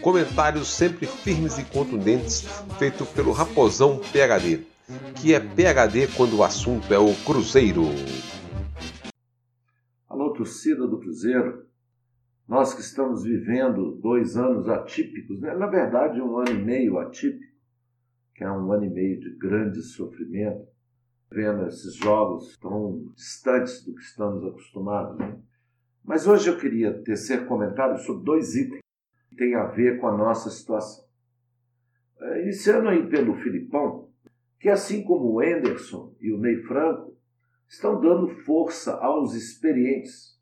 Comentários sempre firmes e contundentes, feito pelo Raposão PHD, que é PHD quando o assunto é o Cruzeiro. Alô, torcida do Cruzeiro. Nós que estamos vivendo dois anos atípicos, né? na verdade, um ano e meio atípico, que é um ano e meio de grande sofrimento, vendo esses jogos tão distantes do que estamos acostumados. Né? Mas hoje eu queria tecer comentários sobre dois itens têm a ver com a nossa situação. É, iniciando aí pelo Filipão, que assim como o Enderson e o Ney Franco, estão dando força aos experientes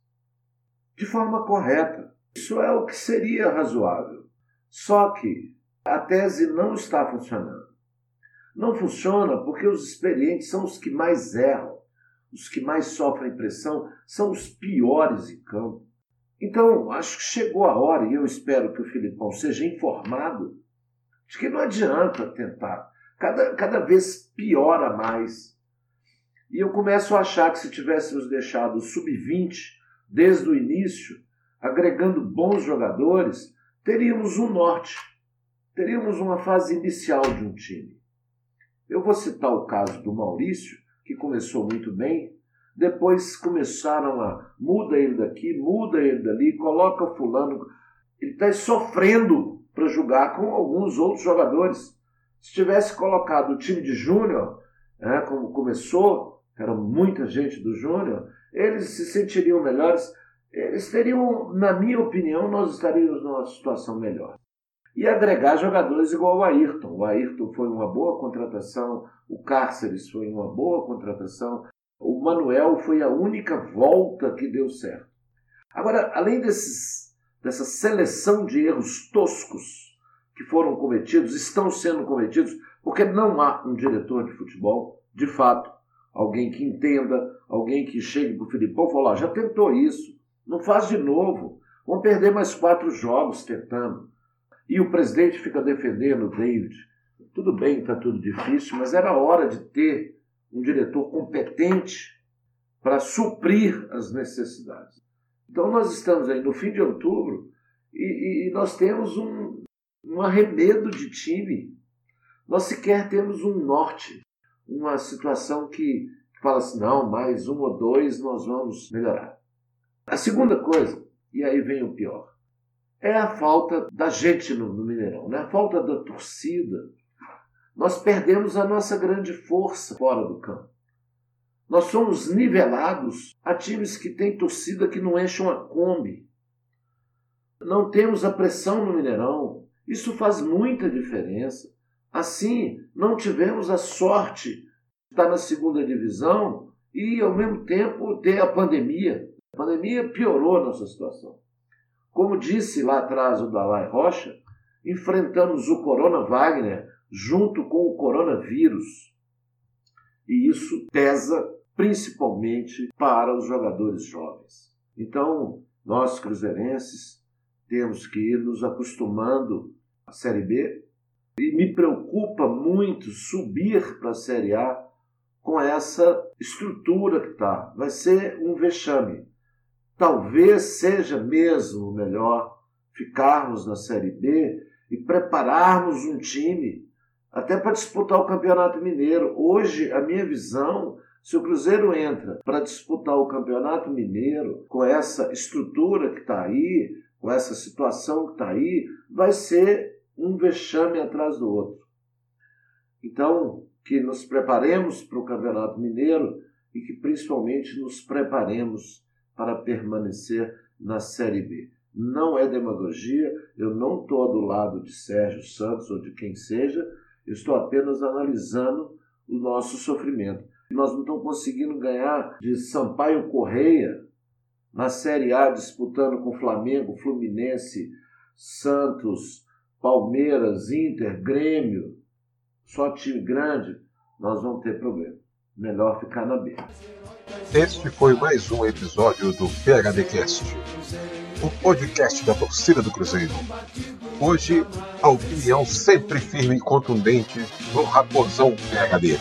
de forma correta. Isso é o que seria razoável. Só que a tese não está funcionando. Não funciona porque os experientes são os que mais erram, os que mais sofrem pressão, são os piores em campo. Então, acho que chegou a hora, e eu espero que o Filipão seja informado, de que não adianta tentar. Cada, cada vez piora mais. E eu começo a achar que se tivéssemos deixado o sub-20 desde o início, agregando bons jogadores, teríamos um norte, teríamos uma fase inicial de um time. Eu vou citar o caso do Maurício, que começou muito bem, depois começaram a muda ele daqui, muda ele dali, coloca fulano. Ele está sofrendo para jogar com alguns outros jogadores. Se tivesse colocado o time de júnior, né, como começou, era muita gente do júnior, eles se sentiriam melhores. Eles teriam, na minha opinião, nós estaríamos numa situação melhor e agregar jogadores igual o Ayrton. O Ayrton foi uma boa contratação, o Cárceres foi uma boa contratação, o Manuel foi a única volta que deu certo. Agora, além desses, dessa seleção de erros toscos que foram cometidos, estão sendo cometidos, porque não há um diretor de futebol, de fato, alguém que entenda, alguém que chegue para o Filipão e fale, já tentou isso, não faz de novo, vão perder mais quatro jogos tentando. E o presidente fica defendendo o David. Tudo bem, está tudo difícil, mas era hora de ter um diretor competente para suprir as necessidades. Então nós estamos aí no fim de outubro e, e nós temos um, um arremedo de time. Nós sequer temos um norte, uma situação que fala assim, não, mais um ou dois nós vamos melhorar. A segunda coisa, e aí vem o pior, é a falta da gente no, no Mineirão, né? a falta da torcida. Nós perdemos a nossa grande força fora do campo. Nós somos nivelados a times que têm torcida que não enchem uma Kombi. Não temos a pressão no Mineirão. Isso faz muita diferença. Assim, não tivemos a sorte de estar na segunda divisão e, ao mesmo tempo, ter a pandemia. A pandemia piorou a nossa situação. Como disse lá atrás o Dalai Rocha, enfrentamos o Corona Wagner junto com o coronavírus. E isso pesa principalmente para os jogadores jovens. Então, nós cruzeirenses temos que ir nos acostumando à Série B e me preocupa muito subir para a Série A com essa estrutura que está. Vai ser um vexame talvez seja mesmo melhor ficarmos na Série B e prepararmos um time até para disputar o Campeonato Mineiro. Hoje, a minha visão, se o Cruzeiro entra para disputar o Campeonato Mineiro com essa estrutura que está aí, com essa situação que está aí, vai ser um vexame atrás do outro. Então, que nos preparemos para o Campeonato Mineiro e que principalmente nos preparemos para permanecer na Série B. Não é demagogia, eu não estou do lado de Sérgio Santos ou de quem seja, eu estou apenas analisando o nosso sofrimento. Nós não estamos conseguindo ganhar de Sampaio Correia na Série A, disputando com Flamengo, Fluminense, Santos, Palmeiras, Inter, Grêmio, só time grande, nós vamos ter problema. Melhor ficar na B. Este foi mais um episódio do PHDcast, o podcast da torcida do Cruzeiro. Hoje, a opinião sempre firme e contundente do Raposão PHD.